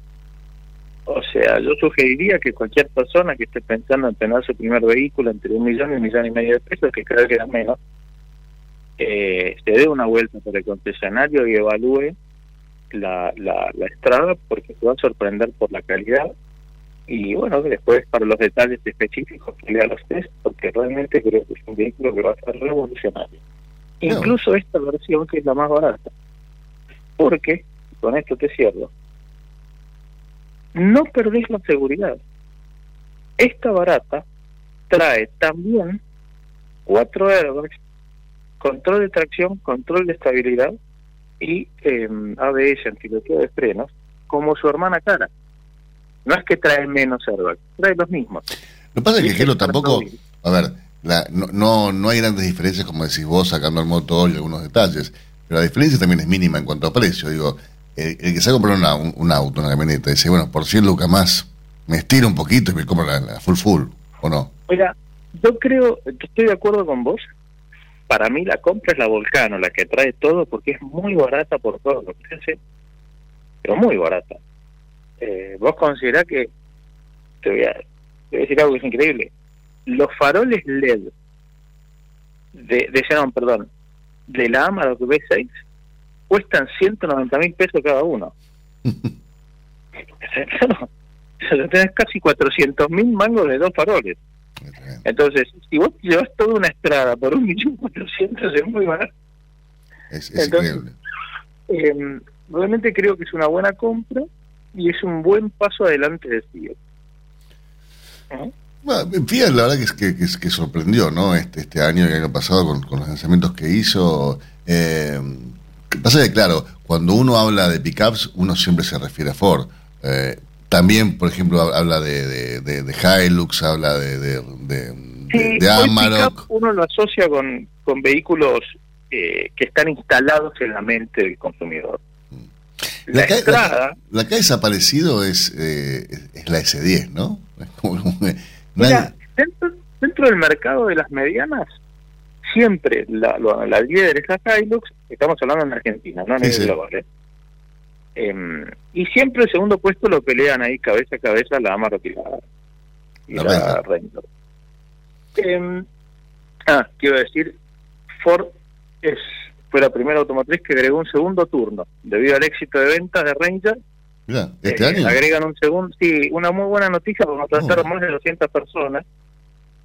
O sea, yo sugeriría que cualquier persona que esté pensando en tener su primer vehículo entre un millón y un millón y medio de pesos, que creo que era menos, eh, se dé una vuelta por el concesionario y evalúe la, la, la estrada porque se va a sorprender por la calidad y bueno, después para los detalles específicos que lea los test porque realmente creo que es un vehículo que va a ser revolucionario. Incluso esta versión que es la más barata. Porque, con esto te cierro, no perdés la seguridad. Esta barata trae también cuatro airbags, control de tracción, control de estabilidad y eh, ABS, antiloteo de frenos, como su hermana cara. No es que trae menos airbags, trae los mismos. Lo que pasa es que Gelo tampoco, a ver, la, no, no, no hay grandes diferencias como decís vos sacando el motor y algunos detalles, pero la diferencia también es mínima en cuanto a precio. Digo, el, que se va a comprar un, auto, una camioneta, dice, bueno, por 100 lucas más, me estiro un poquito y me compro la, full full, ¿o no? Oiga, yo creo que estoy de acuerdo con vos. Para mí la compra es la Volcano, la que trae todo, porque es muy barata por todo lo que hace, pero muy barata. Eh, vos considerás que, te voy, a, decir algo que es increíble, los faroles LED de, de perdón, de la Amarok V6 cuestan 190 mil pesos cada uno. tenés casi 400 mil mangos de dos faroles. Entonces, si vos llevas toda una estrada por un millón cuatrocientos es muy barato. Es, increíble. Eh, realmente creo que es una buena compra y es un buen paso adelante de Fiat. ¿Eh? Fiat la verdad que, es, que, que, sorprendió ¿no? este, este año y el año pasado con, con los lanzamientos que hizo. Eh, pasa que, claro, cuando uno habla de pickups, uno siempre se refiere a Ford. Eh, también, por ejemplo, habla de, de, Hilux, habla de, de, sí, Amarok. uno lo asocia con, con vehículos eh, que están instalados en la mente del consumidor. La, que, la, ha desaparecido es, eh, es la S10, ¿no? Mira, dentro, dentro del mercado de las medianas, siempre la, la, líder es la Hilux, estamos hablando en Argentina, no en el global. ¿eh? Em, y siempre el segundo puesto lo pelean ahí cabeza a cabeza la Amarok y la, la, em, ah, quiero decir, Ford es fue la primera automotriz que agregó un segundo turno. Debido al éxito de ventas de Ranger, ¿este eh, agregan un segundo, sí, una muy buena noticia, porque trataron más de 200 personas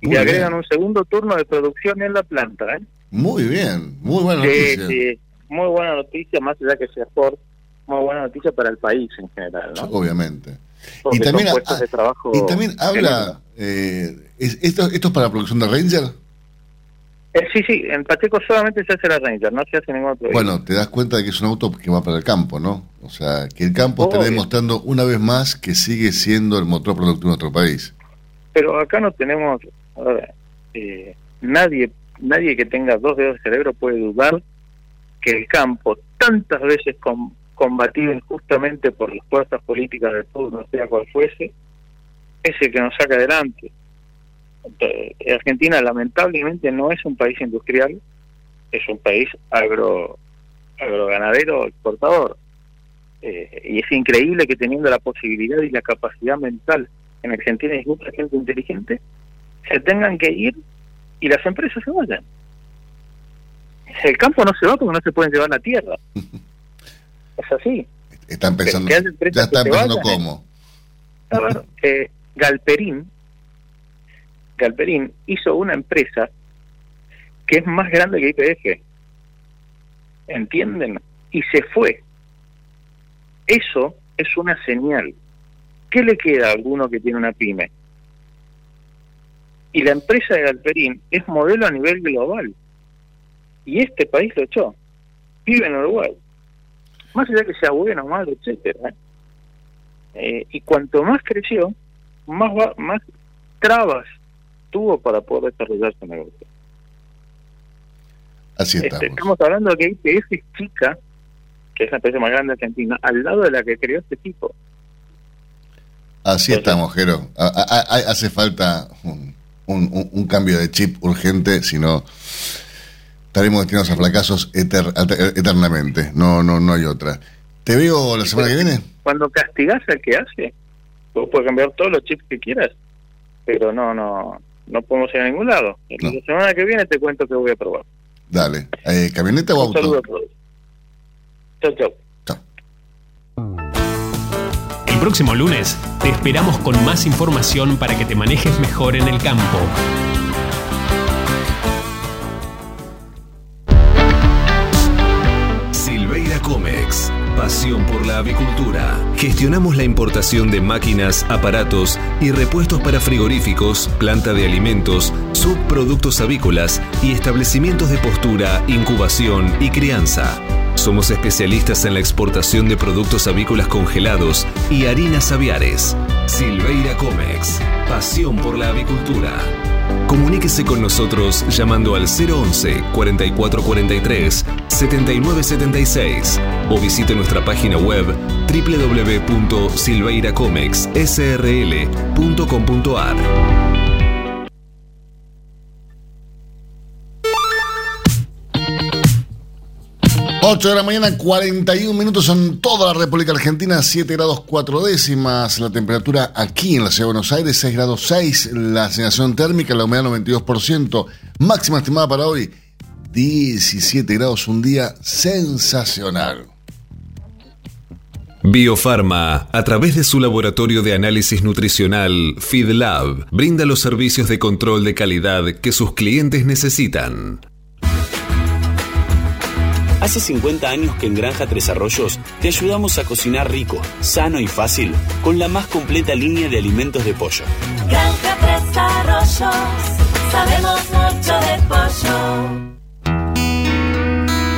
y agregan un segundo turno de producción en la planta. ¿eh? Muy bien, muy buena noticia. Sí, muy buena noticia, más allá que sea Ford, muy buena noticia para el país en general. ¿no? obviamente. y también, de trabajo y también habla, eh, ¿esto, ¿esto es para la producción de Ranger? Eh, sí, sí, en Pacheco solamente se hace la Ranger, no se hace ningún otro. Bueno, te das cuenta de que es un auto que va para el campo, ¿no? O sea, que el campo está demostrando una vez más que sigue siendo el motor productivo de nuestro país. Pero acá no tenemos, eh, nadie, nadie que tenga dos dedos de cerebro puede dudar que el campo, tantas veces combatido injustamente por las fuerzas políticas del no sea cual fuese, es el que nos saca adelante. Argentina lamentablemente no es un país industrial, es un país agro agroganadero exportador. Eh, y es increíble que teniendo la posibilidad y la capacidad mental en Argentina hay mucha gente inteligente, se tengan que ir y las empresas se vayan. El campo no se va porque no se pueden llevar la tierra. es así. Están pensando, ya están pensando cómo. Eh, Galperín, Galperín hizo una empresa que es más grande que IPF. ¿Entienden? Y se fue. Eso es una señal. ¿Qué le queda a alguno que tiene una pyme? Y la empresa de Galperín es modelo a nivel global. Y este país lo echó. Vive en Uruguay. Más allá que sea bueno, malo, etcétera. ¿eh? Y cuanto más creció, más, más trabas tuvo para poder desarrollar su negocio. Así este, estamos. estamos hablando de que IPF es chica, que es la empresa más grande de Argentina, al lado de la que creó este tipo. Así estamos, Jero. Hace falta un, un, cambio de chip urgente, si no estaremos destinados a fracasos eter- eter- eternamente. No, no, no hay otra. ¿Te veo la semana que viene? Cuando castigás al que hace, vos puedes cambiar todos los chips que quieras, pero no, no, no podemos ir a ningún lado. La semana que viene te cuento que voy a probar. Dale. Eh, ¿Camioneta o Un saludo auto? a todos. Chau, chau. El próximo lunes te esperamos con más información para que te manejes mejor en el campo. Silveira Comex. Pasión por la avicultura. Gestionamos la importación de máquinas, aparatos y repuestos para frigoríficos, planta de alimentos, subproductos avícolas y establecimientos de postura, incubación y crianza. Somos especialistas en la exportación de productos avícolas congelados y harinas aviares. Silveira Comex. Pasión por la avicultura. Comuníquese con nosotros llamando al 011 4443 7976 o visite nuestra página web www.silveiracomexsrl.com.ar. 8 de la mañana, 41 minutos en toda la República Argentina, 7 grados 4 décimas, la temperatura aquí en la Ciudad de Buenos Aires, 6 grados 6, la sensación térmica, la humedad 92%, máxima estimada para hoy, 17 grados, un día sensacional. Biofarma, a través de su laboratorio de análisis nutricional, FeedLab, brinda los servicios de control de calidad que sus clientes necesitan. Hace 50 años que en Granja Tres Arroyos te ayudamos a cocinar rico, sano y fácil con la más completa línea de alimentos de pollo. Granja Tres Arroyos, sabemos mucho de pollo.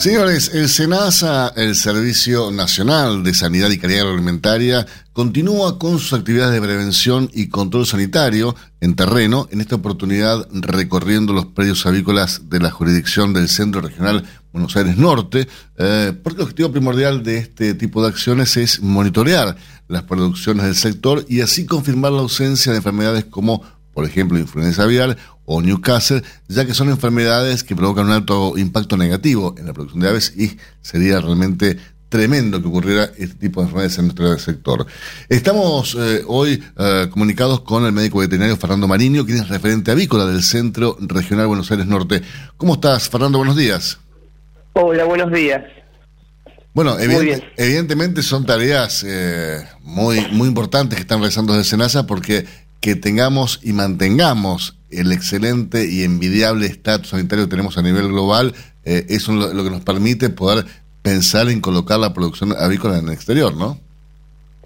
Señores, el SENASA, el Servicio Nacional de Sanidad y Calidad Agroalimentaria, continúa con sus actividades de prevención y control sanitario en terreno, en esta oportunidad recorriendo los predios avícolas de la jurisdicción del Centro Regional Buenos Aires Norte, eh, porque el objetivo primordial de este tipo de acciones es monitorear las producciones del sector y así confirmar la ausencia de enfermedades como, por ejemplo, influenza aviar o Newcastle, ya que son enfermedades que provocan un alto impacto negativo en la producción de aves y sería realmente tremendo que ocurriera este tipo de enfermedades en nuestro sector. Estamos eh, hoy eh, comunicados con el médico veterinario Fernando Mariño, quien es referente avícola del Centro Regional Buenos Aires Norte. ¿Cómo estás, Fernando? Buenos días. Hola, buenos días. Bueno, evidente- evidentemente son tareas eh, muy, muy importantes que están realizando desde SENASA porque que tengamos y mantengamos el excelente y envidiable estatus sanitario que tenemos a nivel global, eh, eso es lo, lo que nos permite poder pensar en colocar la producción avícola en el exterior, ¿no?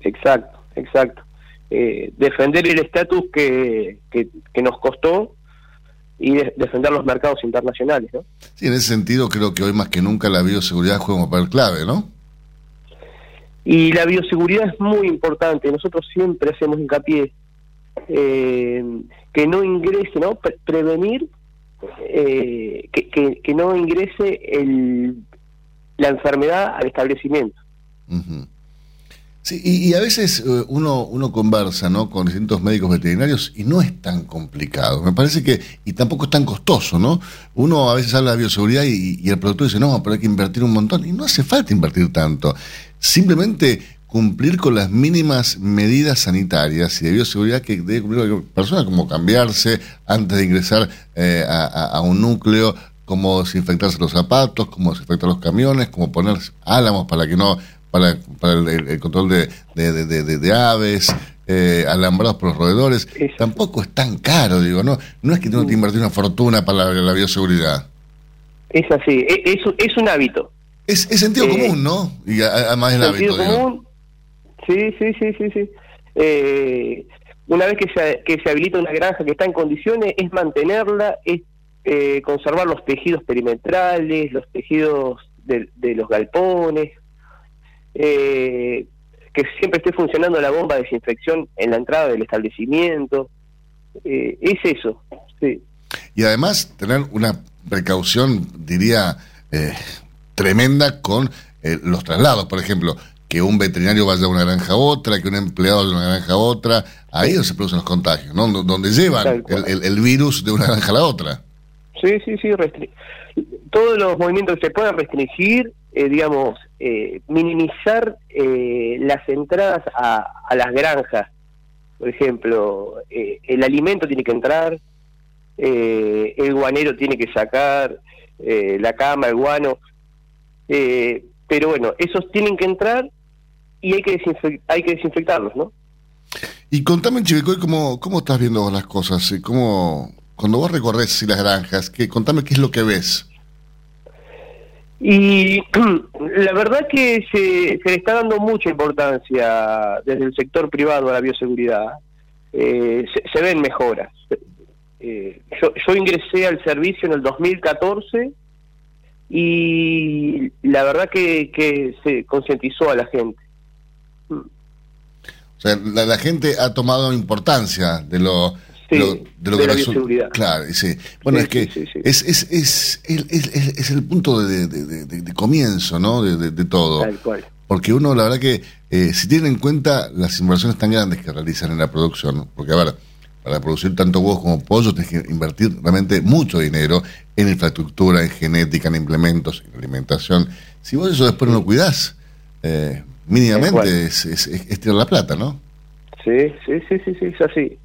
Exacto, exacto. Eh, defender el estatus que, que, que nos costó y de- defender los mercados internacionales, ¿no? Sí, en ese sentido creo que hoy más que nunca la bioseguridad juega un papel clave, ¿no? Y la bioseguridad es muy importante. Nosotros siempre hacemos hincapié eh, que no ingrese, ¿no? Pre- prevenir eh, que, que, no ingrese el, la enfermedad al establecimiento. Sí, y, y a veces eh, uno, uno conversa ¿no? con distintos médicos veterinarios y no es tan complicado. Me parece que, y tampoco es tan costoso, ¿no? Uno a veces habla de bioseguridad y, y el productor dice, no, pero hay que invertir un montón. Y no hace falta invertir tanto. Simplemente cumplir con las mínimas medidas sanitarias y de bioseguridad que debe cumplir cualquier persona, como cambiarse antes de ingresar eh, a, un núcleo, como desinfectarse los zapatos, como desinfectar los camiones, como poner álamos para que no para, para el, control de, de, de- de- de- de aves, eh, alambrados por los roedores. Tampoco es tan caro, digo, no no es que tengo que invertir una fortuna para la, la bioseguridad. Es así, e- es, es un hábito. Es, es sentido Eh, común, ¿no? Y además el hábito, digo. común. Sí, sí, sí, sí, sí. Eh, una vez que se, que se habilita una granja que está en condiciones, es mantenerla, es eh, conservar los tejidos perimetrales, los tejidos de, los galpones, eh, que siempre esté funcionando la bomba de desinfección en la entrada del establecimiento. Eh, es eso, sí. Y además tener una precaución, diría, eh, tremenda con eh, los traslados, por ejemplo, que un veterinario vaya de una granja a otra, que un empleado de una granja a otra, ahí es donde se producen los contagios, ¿no? Donde llevan el, el- el virus de una granja a la otra. Sí, sí, sí. Todos los movimientos que se puedan restringir, eh, digamos, eh, minimizar eh, las entradas a, a las granjas. Por ejemplo, eh, el alimento tiene que entrar, el guanero tiene que sacar, la cama, el guano. eh, pero bueno, esos tienen que entrar y hay que, hay que desinfectarlos, ¿no? Y contame, Chivicoy, ¿cómo, cómo estás viendo vos las cosas? ¿Y ¿Cómo, cuando vos recorres las granjas, que, contame qué es lo que ves. Y la verdad que se, se le está dando mucha importancia desde el sector privado a la bioseguridad. Eh, se, se ven mejoras. Eh, yo, yo ingresé al servicio en el 2014 y la verdad que, que se concientizó a la gente. Sea, la, la gente ha tomado importancia de lo, Sí, lo- de lo de que la bioseguridad. Claro, sí. Bueno, Sí, es que. Es, es, es, el, es, es- el punto de, comienzo, ¿no? De, todo. Tal cual. Porque uno, la verdad que, eh, si tienen en cuenta las inversiones tan grandes que realizan en la producción, ¿no? porque a ver, para producir tanto huevos como pollos tienes que invertir realmente mucho dinero en infraestructura, en genética, en implementos, en alimentación. Si vos eso después no lo cuidás, eh. Mínimamente es, es, es- es tirar la plata, ¿no? Sí, sí, sí, sí, sí, es así.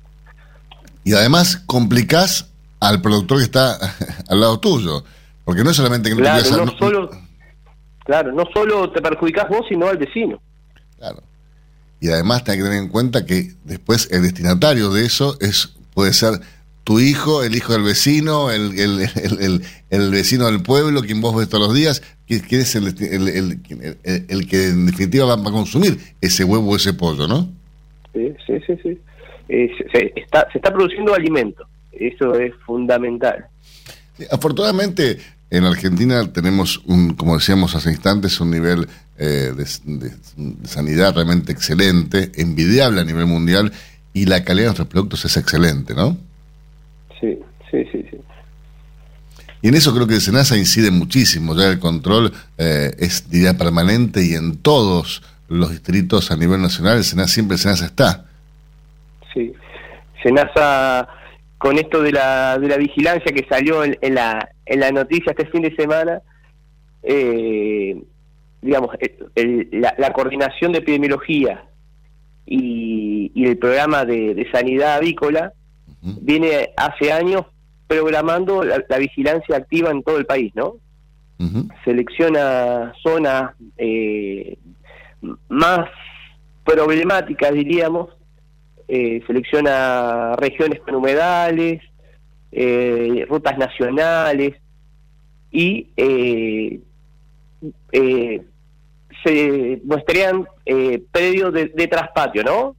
Y además complicás al productor que está al lado tuyo. Porque no es solamente que no Claro, te no solo, claro, no solo te perjudicás vos, sino al vecino. Claro. Y además tenés que tener en cuenta que después el destinatario de eso es puede ser tu hijo, el hijo del vecino, el, el- el vecino del pueblo, quien vos ves todos los días, que es el, el, el- que en definitiva va, a consumir ese huevo o ese pollo, ¿no? Sí, sí, sí, sí. Eh, se, se está, se está produciendo alimento. Eso es fundamental. Sí, Afortunadamente, en Argentina tenemos, un, como decíamos hace instantes, un nivel eh, de, de- de sanidad realmente excelente, envidiable a nivel mundial, y la calidad de nuestros productos es excelente, ¿no? Sí, sí, sí, sí. Y en eso creo que Senasa incide muchísimo, ya el control eh, es, diría, permanente y en todos los distritos a nivel nacional, Senasa, siempre Senasa está. sí. Senasa, con esto de la, de la vigilancia que salió en, en la, en la noticia este fin de semana, eh, digamos, el- el- la, la coordinación de epidemiología y, y el programa de, de sanidad avícola viene hace años programando la, la vigilancia activa en todo el país, ¿no? Selecciona zonas eh, más problemáticas, diríamos, eh, selecciona regiones con humedales, eh, rutas nacionales y eh, eh, se muestrean eh, predios de, de traspatio, ¿no?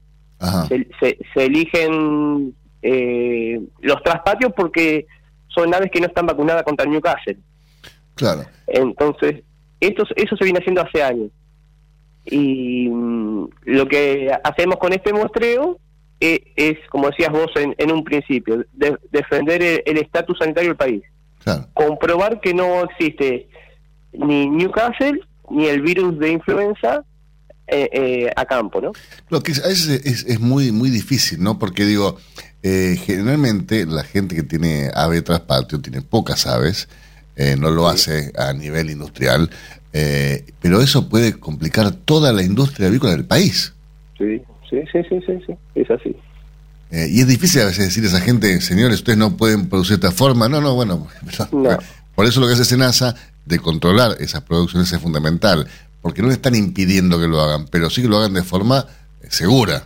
Se, se- se eligen eh, los traspatios porque son aves que no están vacunadas contra el Newcastle. Claro. Entonces, esto, eso se viene haciendo hace años. Y mm, lo que hacemos con este muestreo eh, es, como decías vos en, en un principio, de- defender el estatus sanitario del país. Comprobar que no existe ni Newcastle ni el virus de influenza eh, eh, a campo, ¿no? Lo que es, a veces es, es muy, muy difícil, ¿no? Porque digo, eh, generalmente la gente que tiene ave tras patio tiene pocas aves, eh, no lo hace a nivel industrial, eh, pero eso puede complicar toda la industria avícola del país. Sí, sí, sí, sí, sí, sí, es así. Eh, y es difícil a veces decir a esa gente, señores, ustedes no pueden producir de esta forma. No, no, bueno. Por eso lo que hace Senasa de controlar esas producciones es fundamental, porque no le están impidiendo que lo hagan, pero sí que lo hagan de forma segura.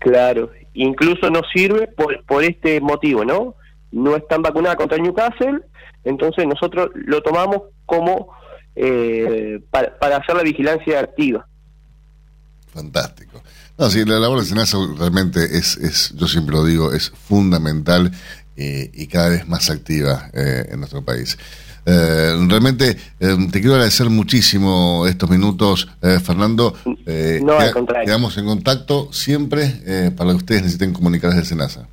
Claro, incluso nos sirve por, por este motivo, ¿no? No están vacunadas contra Newcastle, entonces nosotros lo tomamos como eh, para, para hacer la vigilancia activa. Fantástico. No, sí, la labor de Senasa realmente es, es yo siempre lo digo, es fundamental eh, y cada vez más activa eh, en nuestro país. Eh, realmente eh, te quiero agradecer muchísimo estos minutos, eh, Fernando. Eh, No, al contrario. Quedamos en contacto siempre eh, para que ustedes necesiten comunicar desde Senasa.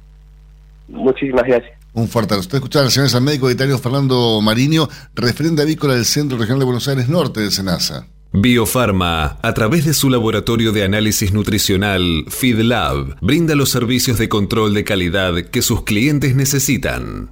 Muchísimas gracias. Un fuerte abrazo. Usted escucha al señor médico veterinario Fernando Mariño, referente avícola del Centro Regional de Buenos Aires Norte de Senasa. Biofarma, a través de su laboratorio de análisis nutricional FeedLab, brinda los servicios de control de calidad que sus clientes necesitan.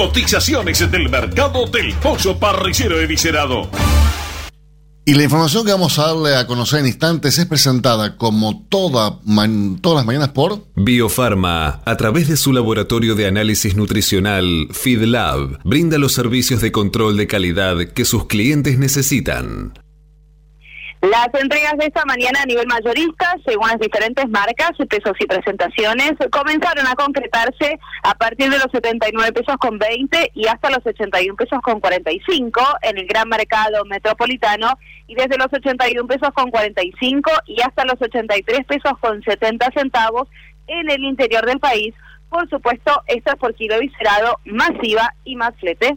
Cotizaciones del mercado del pollo parrillero eviscerado. Y la información que vamos a darle a conocer en instantes es presentada como toda man- todas las mañanas por Biofarma, a través de su laboratorio de análisis nutricional FeedLab, brinda los servicios de control de calidad que sus clientes necesitan. Las entregas de esta mañana a nivel mayorista, según las diferentes marcas, pesos y presentaciones, comenzaron a concretarse a partir de los 79 pesos con 20 y hasta los 81 pesos con 45 en el gran mercado metropolitano y desde los 81 pesos con 45 y hasta los 83 pesos con 70 centavos en el interior del país. Por supuesto, esto es por kilo viscerado, más IVA y más flete.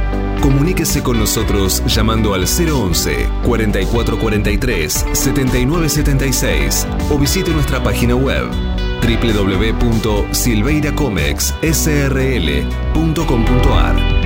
Comuníquese con nosotros llamando al 011 4443 7976 o visite nuestra página web www.silveiracomexsrl.com.ar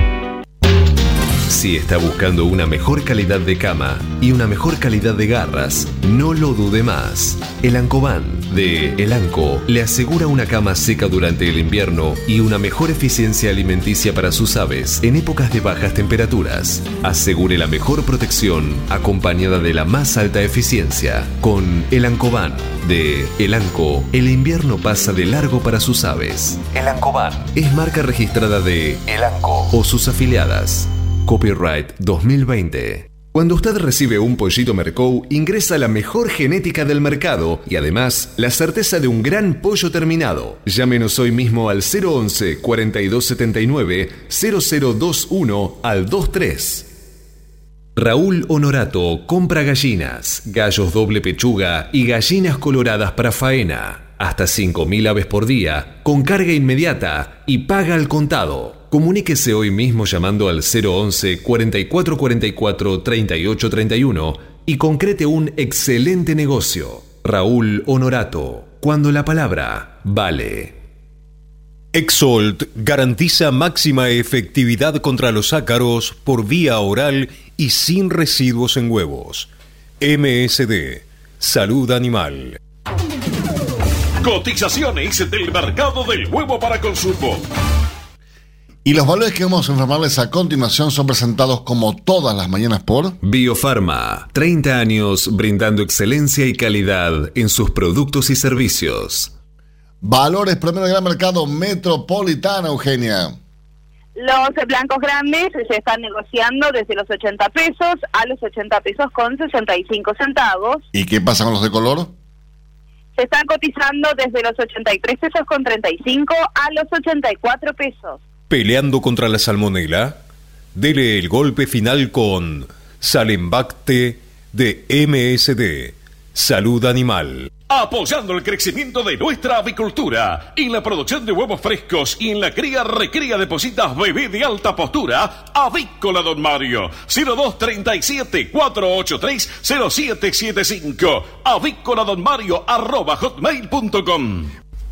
si está buscando una mejor calidad de cama y una mejor calidad de garras, no lo dude más. El Ancoban de El Anco le asegura una cama seca durante el invierno y una mejor eficiencia alimenticia para sus aves en épocas de bajas temperaturas. Asegure la mejor protección acompañada de la más alta eficiencia. Con El Ancoban de El Anco, el invierno pasa de largo para sus aves. El Ancoban es marca registrada de El Anco o sus afiliadas. Copyright 2020. Cuando usted recibe un pollito Mercou, ingresa la mejor genética del mercado y además la certeza de un gran pollo terminado. Llámenos hoy mismo al 011 4279 0021 al 23. Raúl Honorato compra gallinas, gallos doble pechuga y gallinas coloradas para faena. Hasta 5.000 aves por día, con carga inmediata y paga al contado. Comuníquese hoy mismo llamando al 011 4444 3831 y concrete un excelente negocio. Raúl Honorato, cuando la palabra vale. Exolt garantiza máxima efectividad contra los ácaros por vía oral y sin residuos en huevos. MSD, Salud Animal. Cotizaciones del mercado del huevo para consumo. Y los valores que vamos a informarles a continuación son presentados como todas las mañanas por Biofarma, 30 años brindando excelencia y calidad en sus productos y servicios. Valores promedio gran mercado metropolitana, Eugenia. Los blancos grandes se están negociando desde los 80 pesos a los 80 pesos con 65 centavos. ¿Y qué pasa con los de color? Se están cotizando desde los 83 pesos con 35 a los 84 pesos. Peleando contra la salmonela, dele el golpe final con Salembacte de MSD, Salud Animal. Apoyando el crecimiento de nuestra avicultura en la producción de huevos frescos y en la cría recría de positas bebé de alta postura, Avícola Don Mario, 0237 483 0775, avícola Don Mario arroba hotmail.com.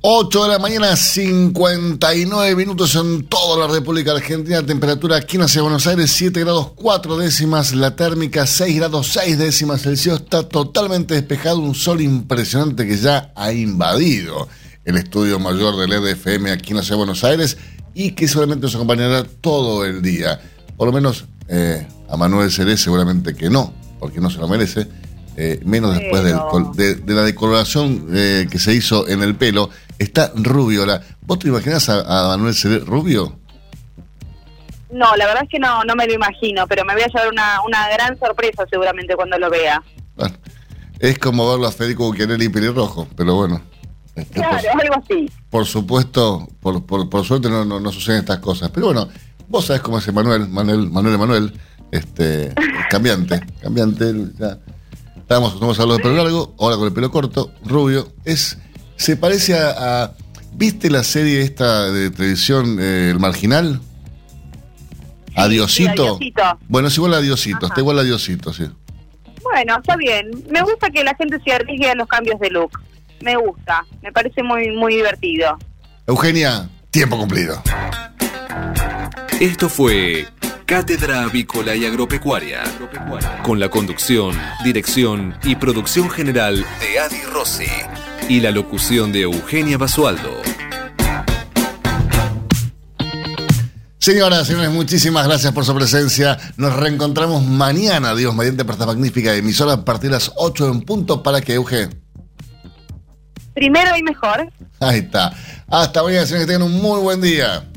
8 de la mañana, 59 minutos en toda la República Argentina. Temperatura aquí en la ciudad de Buenos Aires, 7 grados 4 décimas. La térmica, 6 grados 6 décimas. El cielo está totalmente despejado. Un sol impresionante que ya ha invadido el estudio mayor del EDFM aquí en la ciudad de Buenos Aires y que seguramente nos acompañará todo el día. Por lo menos eh, a Manuel Ceré seguramente que no, porque no se lo merece. Eh, menos después del col- de, de la decoloración eh, que se hizo en el pelo, está rubio. Ahora, ¿vos te imaginas a, a Manuel Ceré rubio? No, la verdad es que no, no me lo imagino, pero me voy a llevar una, una gran sorpresa seguramente cuando lo vea. Es como verlo a Federico Bucchianelli pelirrojo, pero bueno. Este, Claro, por, algo así. por supuesto, por, por, por suerte no, no, no suceden estas cosas. Pero bueno, vos sabés cómo es Manuel, Manuel, Manuel Emanuel, este, cambiante, cambiante. ya. Estábamos acostumbrados a hablar de pelo largo, ahora con el pelo corto, rubio. Es, se parece a, a- ¿Viste la serie esta de televisión, eh, El Marginal? Adiosito. Sí, Adiosito. Bueno, es igual a Diosito, está igual a Diosito, sí. Bueno, está bien. Me gusta que la gente se arriesgue a los cambios de look. Me gusta. Me parece muy, muy divertido. Eugenia, tiempo cumplido. Esto fue Cátedra Avícola y Agropecuaria, con la conducción, dirección y producción general de Adi Rossi y la locución de Eugenia Basualdo. Señoras, señores, muchísimas gracias por su presencia. Nos reencontramos mañana, Dios, mediante esta magnífica emisora a partir de las 8 en punto para que Euge. Primero y mejor. Ahí está. Hasta mañana, señores, que tengan un muy buen día.